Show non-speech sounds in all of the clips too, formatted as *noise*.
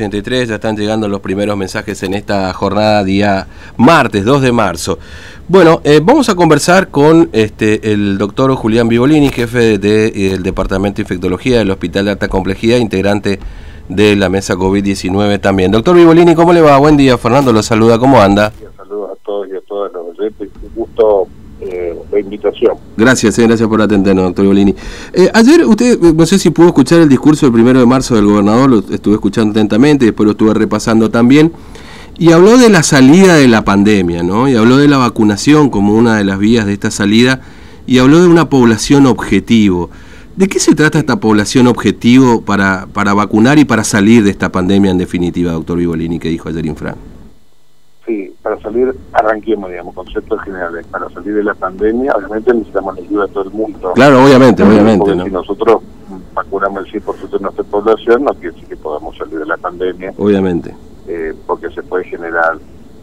83, ya están llegando los primeros mensajes en esta jornada día martes 2 de marzo. Bueno, eh, vamos a conversar con este, el doctor Julián Vivolini, jefe del de, Departamento de Infectología del Hospital de Alta Complejidad, integrante de la mesa COVID-19 también. Doctor Vivolini, ¿cómo le va? Buen día, Fernando lo saluda, ¿cómo anda? Saludos a todos y a todas los oyentes, un gusto eh, la invitación. Gracias, eh, gracias por atendernos, doctor Bolini. Eh, ayer usted, no sé si pudo escuchar el discurso del primero de marzo del gobernador, lo estuve escuchando atentamente, después lo estuve repasando también, y habló de la salida de la pandemia, ¿no? Y habló de la vacunación como una de las vías de esta salida, y habló de una población objetivo. ¿De qué se trata esta población objetivo para, para vacunar y para salir de esta pandemia en definitiva, doctor Vivolini, que dijo ayer Infran? Sí, para salir, arranquemos, digamos, conceptos generales. Para salir de la pandemia, obviamente necesitamos la ayuda de todo el mundo. Claro, obviamente, obviamente. Si nosotros vacunamos el 100% de nuestra población, no quiere decir que podamos salir de la pandemia. Obviamente. Eh, porque se puede generar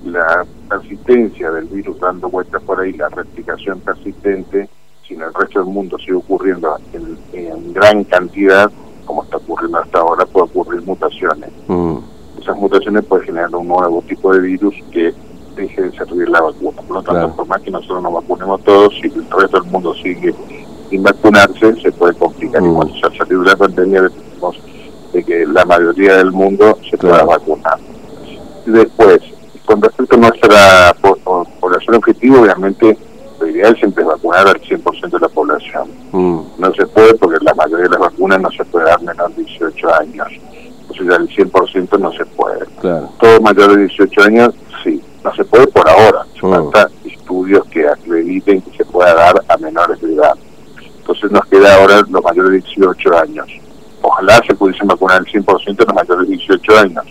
la persistencia del virus dando vueltas por ahí, la replicación persistente, si en el resto del mundo sigue ocurriendo en, gran cantidad, como está ocurriendo hasta ahora, puede ocurrir mutaciones. Mm esas mutaciones pueden generar un nuevo tipo de virus que deje de servir la vacuna. Por lo tanto, por más que nosotros nos vacunemos todos, si el resto del mundo sigue sin vacunarse, se puede complicar. Mm. Y cuando se ha salido la pandemia, de que la mayoría del mundo se pueda vacunar. Después, con respecto a nuestra población objetivo, obviamente lo ideal siempre es vacunar al 100% de la población. Mm. No se puede porque la mayoría de las vacunas no se puede dar menos de 18 años ya el 100% no se puede. Todo mayor de 18 años, sí, no se puede por ahora. Se mm. estudios que acrediten que se pueda dar a menores de edad. Entonces nos queda ahora los mayores de 18 años. Ojalá se pudiesen vacunar el 100% de los mayores de 18 años.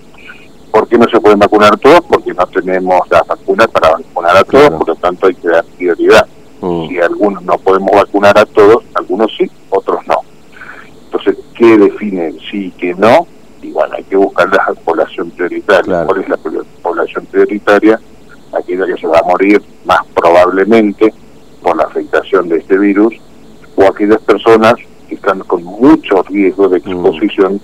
¿Por qué no se pueden vacunar todos? Porque no tenemos las vacunas para vacunar a todos, por lo tanto hay que dar prioridad. Mm. Si algunos no podemos vacunar a todos, algunos sí, otros no. Entonces, ¿qué define sí y qué no? bueno, hay que buscar la población prioritaria. ¿Cuál es la población prioritaria? Aquella que se va a morir más probablemente por la afectación de este virus, o aquellas personas que están con mucho riesgo de exposición,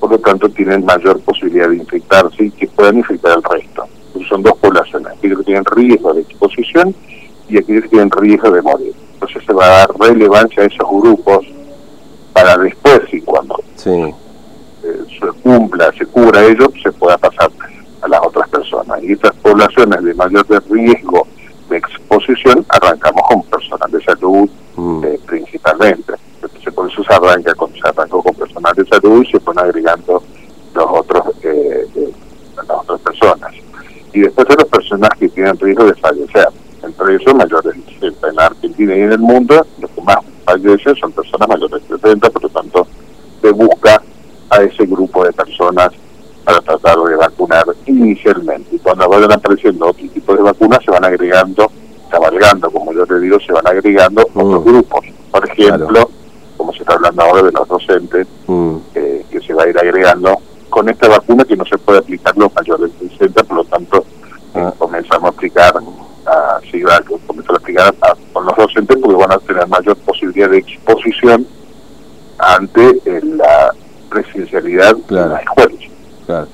por lo tanto tienen mayor posibilidad de infectarse y que puedan infectar al resto. Entonces son dos poblaciones, aquellos que tienen riesgo de exposición y aquellos que tienen riesgo de morir. Entonces se va a dar relevancia a esos grupos para después y cuando sí se cumpla, se cubra ello, se pueda pasar a las otras personas. Y estas poblaciones de mayor riesgo de exposición, arrancamos con personal de salud mm. eh, principalmente. Entonces, por eso se, arranca con, se arrancó con personal de salud y se fueron agregando los otros, eh, las otras personas. Y después de las personas que tienen riesgo de fallecer. Entre esos mayores de en Argentina y en el mundo, los que más fallecen son personas mayores de 70, por lo tanto se busca a ese grupo de personas para tratar de vacunar inicialmente. Y cuando vayan apareciendo otro tipo de vacunas, se van agregando, cabalgando, como yo te digo, se van agregando mm. otros grupos. Por ejemplo, como se está hablando ahora de los docentes, mm. eh, que se va a ir agregando con esta vacuna que no se puede aplicar los mayores de 60, por lo tanto, eh, ah. comenzamos a aplicar, a, sí, a, comenzar a aplicar con los docentes porque van a tener mayor posibilidad de exposición ante la presidencialidad claro. Claro.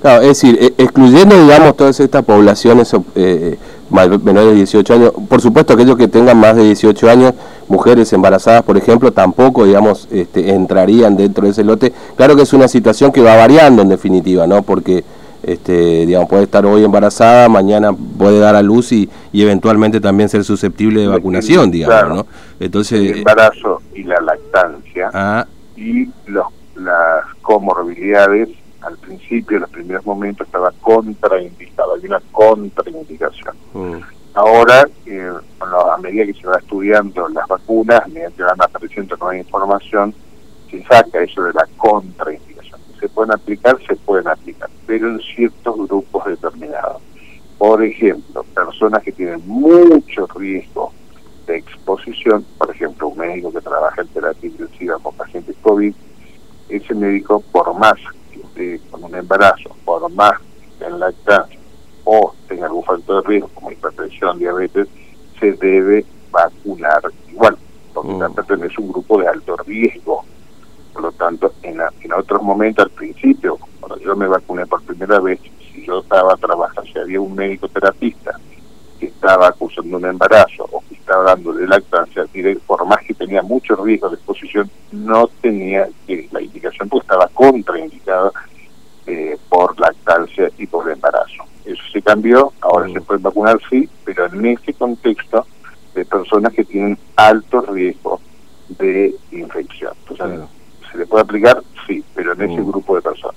claro. es decir, e, excluyendo, digamos, todas estas poblaciones eh, menores de 18 años, por supuesto aquellos que tengan más de 18 años, mujeres embarazadas, por ejemplo, tampoco, digamos, este, entrarían dentro de ese lote. Claro que es una situación que va variando en definitiva, ¿no? Porque, este, digamos, puede estar hoy embarazada, mañana puede dar a luz y, y eventualmente también ser susceptible de vacunación, digamos, ¿no? Entonces... El embarazo y la lactancia ah, y los las comorbilidades, al principio, en los primeros momentos, estaba contraindicado, hay una contraindicación. Mm. Ahora, eh, a medida que se va estudiando las vacunas, que van apareciendo nueva información, se saca eso de la contraindicación. Se pueden aplicar, se pueden aplicar, pero en ciertos grupos determinados. Por ejemplo, personas que tienen mucho riesgo de exposición, por ejemplo, un médico que trabaja en terapia intensiva con pacientes COVID, ese médico, por más con un embarazo, por más que en lactancia o tenga algún factor de riesgo como hipertensión, diabetes, se debe vacunar igual, porque mm. pertenece a un grupo de alto riesgo. Por lo tanto, en, en otros momentos, al principio, cuando yo me vacuné por primera vez, si yo estaba trabajando, si había un médico terapista que estaba acusando un embarazo o que estaba dando de lactancia, por más que tenía muchos riesgos de exposición, no tenía la indicación porque estaba contraindicada eh, por lactancia y por embarazo. Eso se cambió, ahora se puede vacunar sí, pero en ese contexto de personas que tienen alto riesgo de infección. Entonces, ¿se le puede aplicar? Sí, pero en ese grupo de personas.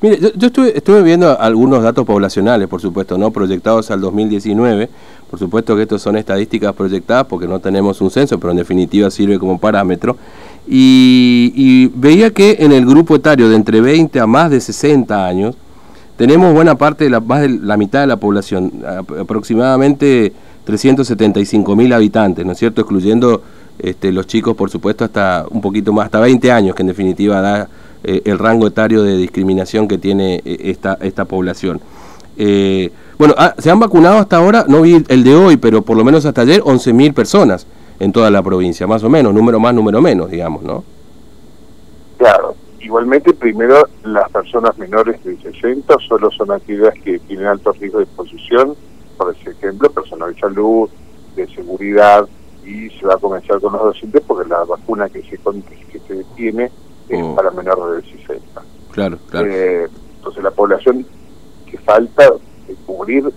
Mire, yo, estuve, estuve, viendo algunos datos poblacionales, por supuesto, no proyectados al 2019. Por supuesto que estos son estadísticas proyectadas porque no tenemos un censo, pero en definitiva sirve como parámetro. Y, veía que en el grupo etario de entre 20 a más de 60 años, tenemos buena parte de la, más de la mitad de la población, aproximadamente 375 mil habitantes, ¿no es cierto? Excluyendo este, los chicos, por supuesto, hasta un poquito más, hasta 20 años, que en definitiva da eh, el rango etario de discriminación que tiene eh, esta, esta población. Eh, bueno, ah, se han vacunado hasta ahora, no vi el de hoy, pero por lo menos hasta ayer, 11.000 personas en toda la provincia, más o menos, número más, número menos, digamos, ¿no? Claro, igualmente primero las personas menores de 60 solo son aquellas que tienen alto riesgo de exposición, por ejemplo, personal de salud, de seguridad, y se va a comenzar con los docentes porque la vacuna que se, que se tiene es oh. para menores de 60. Claro, claro. Eh, entonces la población que falta de cubrir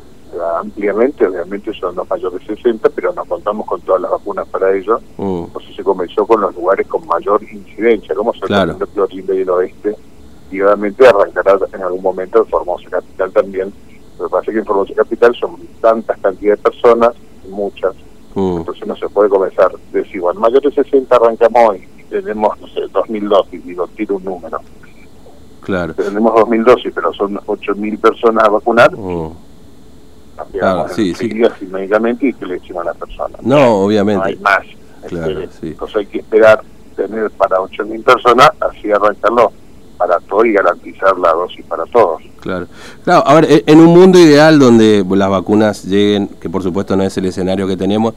ampliamente, obviamente son los mayores de 60, pero no contamos con todas las vacunas para ello. Mm. Entonces se comenzó con los lugares con mayor incidencia, como son claro. Clorinda y el oeste, y obviamente arrancará en algún momento en Formosa Capital también. Lo que pasa es que en Formosa Capital son tantas cantidades de personas, muchas, mm. entonces no se puede comenzar desigual. Mayores de 60 arrancamos hoy tenemos, no sé, 2.000 dosis, digo, tiro un número. Claro. Tenemos 2.000 dosis, pero son 8.000 personas a vacunar. Oh. Claro, sí, sí. médicamente y que le decimos a la persona. No, obviamente. No hay más. Claro, sí. Entonces hay que esperar tener para 8.000 personas, así arrancarlo para todo y garantizar la dosis para todos. Claro. Claro, a ver, en un mundo ideal donde las vacunas lleguen, que por supuesto no es el escenario que tenemos,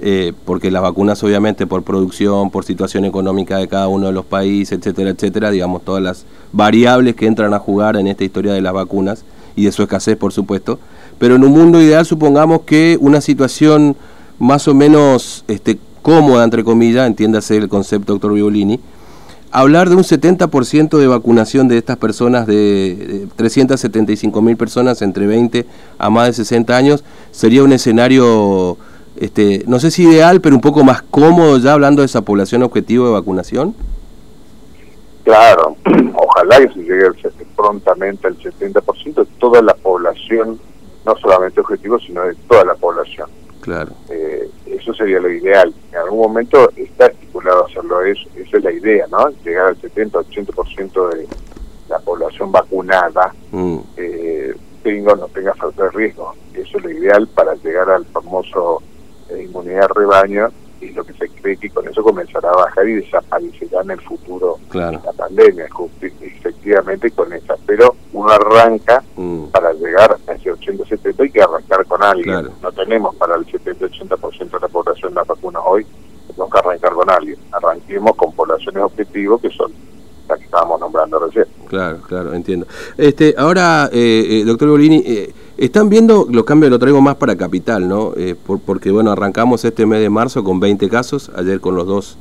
eh, porque las vacunas obviamente por producción, por situación económica de cada uno de los países, etcétera, etcétera, digamos, todas las variables que entran a jugar en esta historia de las vacunas y de su escasez, por supuesto. Pero en un mundo ideal supongamos que una situación más o menos este, cómoda, entre comillas, entiéndase el concepto, doctor Violini, hablar de un 70% de vacunación de estas personas, de, de 375 mil personas entre 20 a más de 60 años, sería un escenario este, no sé si ideal, pero un poco más cómodo ya hablando de esa población objetivo de vacunación? Claro, *clears throat* ojalá que se llegue prontamente al 70% de toda la población, no solamente objetivo, sino de toda la población. Claro. Eh, eso sería lo ideal. En algún momento está estipulado hacerlo, eso, esa es la idea, ¿no? Llegar al 70-80% de la población vacunada, mm. eh, tenga no tenga falta de riesgo. Eso es lo ideal para llegar al famoso de inmunidad rebaño y lo que se cree que con eso comenzará a bajar y desaparecerá en el futuro la pandemia, efectivamente con esa. Pero uno arranca mm. para llegar a ese 80-70 hay que arrancar con alguien. No tenemos para el 70-80% de la población la vacuna hoy, tenemos que arrancar con alguien. Arranquemos con poblaciones objetivos que son las que estábamos nombrando recién. Claro, claro, entiendo. Este, ahora, eh, eh doctor Bolini, eh, están viendo los cambios, lo traigo más para Capital, ¿no? Eh, porque, bueno, arrancamos este mes de marzo con 20 casos, ayer con los dos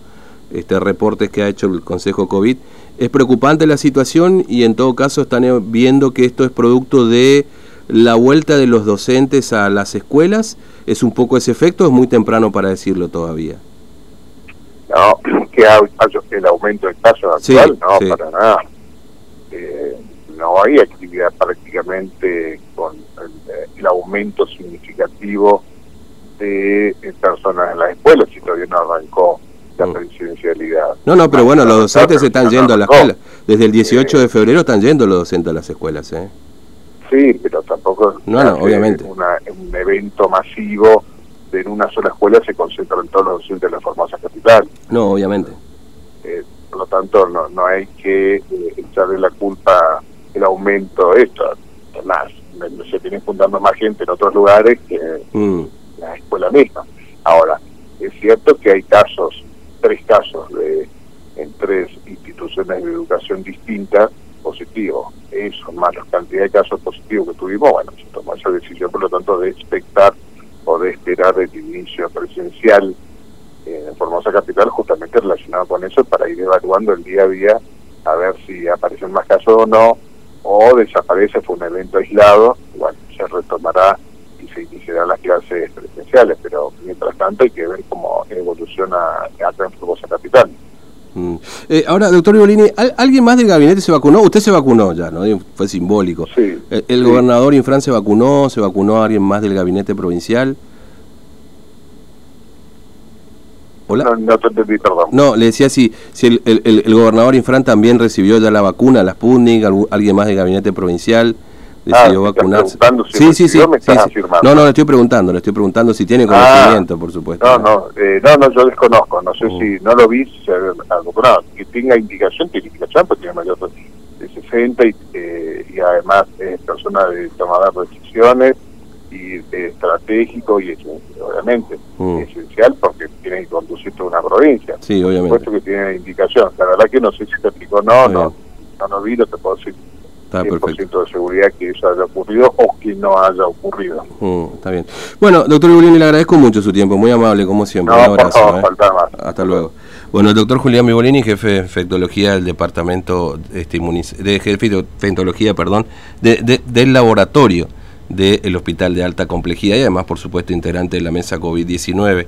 este, reportes que ha hecho el Consejo COVID. Es preocupante la situación y en todo caso están viendo que esto es producto de la vuelta de los docentes a las escuelas. ¿Es un poco ese efecto es muy temprano para decirlo todavía? No, que el aumento de casos actual, no, para nada. Eh, no hay actividad prácticamente con el, aumento significativo de personas en las escuelas si todavía no arrancó la mm. presidencialidad. No, no, pero bueno, los docentes están yendo a la escuela. Desde el 18 de febrero están yendo los docentes a las escuelas, ¿eh? Sí, pero tampoco no, no, obviamente. un evento masivo en una sola escuela se concentran todos los docentes de la Formosa Capital. No, obviamente. Eh, por lo tanto, no, no hay que eh, echarle la culpa el aumento de esto. Además, se tiene juntando más gente en otros lugares que mm. la escuela misma. Ahora, es cierto que hay casos, tres casos de en tres instituciones de educación distintas, positivo. Eso, más la cantidad de casos positivos que tuvimos, bueno, se tomó esa decisión, por lo tanto, de expectar o de esperar el inicio presencial en Formosa Capital, justamente relacionado con eso, para ir evaluando el día a día a ver si aparecen más casos o no, o desaparece, fue un evento aislado, bueno, se retomará y se iniciarán las clases presenciales, pero mientras tanto hay que ver cómo evoluciona acá en Formosa Capital. Mm. Eh, ahora, doctor Ibolini, ¿alguien más del gabinete se vacunó? Usted se vacunó ya, ¿no? Fue simbólico. Sí, eh, ¿El, gobernador Infran se vacunó? ¿Se vacunó alguien más del gabinete provincial? ¿Hola? No, no te entendí, perdón. No, le decía si, si el, el, el, gobernador Infran también recibió ya la vacuna, la Sputnik, alguien más del gabinete provincial decidió ah, vacunarse. Si sí, sí, sí, me sí, sí. No, no, le estoy preguntando, le estoy preguntando si tiene conocimiento, ah, por supuesto. No, no, eh, no, no, yo desconozco, no sé uh. si no lo vi, si se vacunado. Que tenga indicación, tiene indicación, porque tiene mayor de 60 y, eh, y además es persona de tomar decisiones y eh, estratégico y obviamente uh. esencial porque tiene que conducir toda una provincia. Sí, obviamente. Por supuesto que tiene indicación. La verdad que no sé si te explicó, no, no, no, no vi, no te puedo decir Está 100% perfecto. de seguridad que eso haya ocurrido o que no haya ocurrido. Mm, está bien. Bueno, doctor Ibolini, le agradezco mucho su tiempo, muy amable como siempre. No, Un abrazo. Por favor, ¿eh? más. Hasta luego. Bueno, el doctor Julián Mibolini, jefe de infectología del departamento este, de jefe de infectología, perdón, de, de, del laboratorio del Hospital de Alta Complejidad y además, por supuesto, integrante de la mesa COVID-19.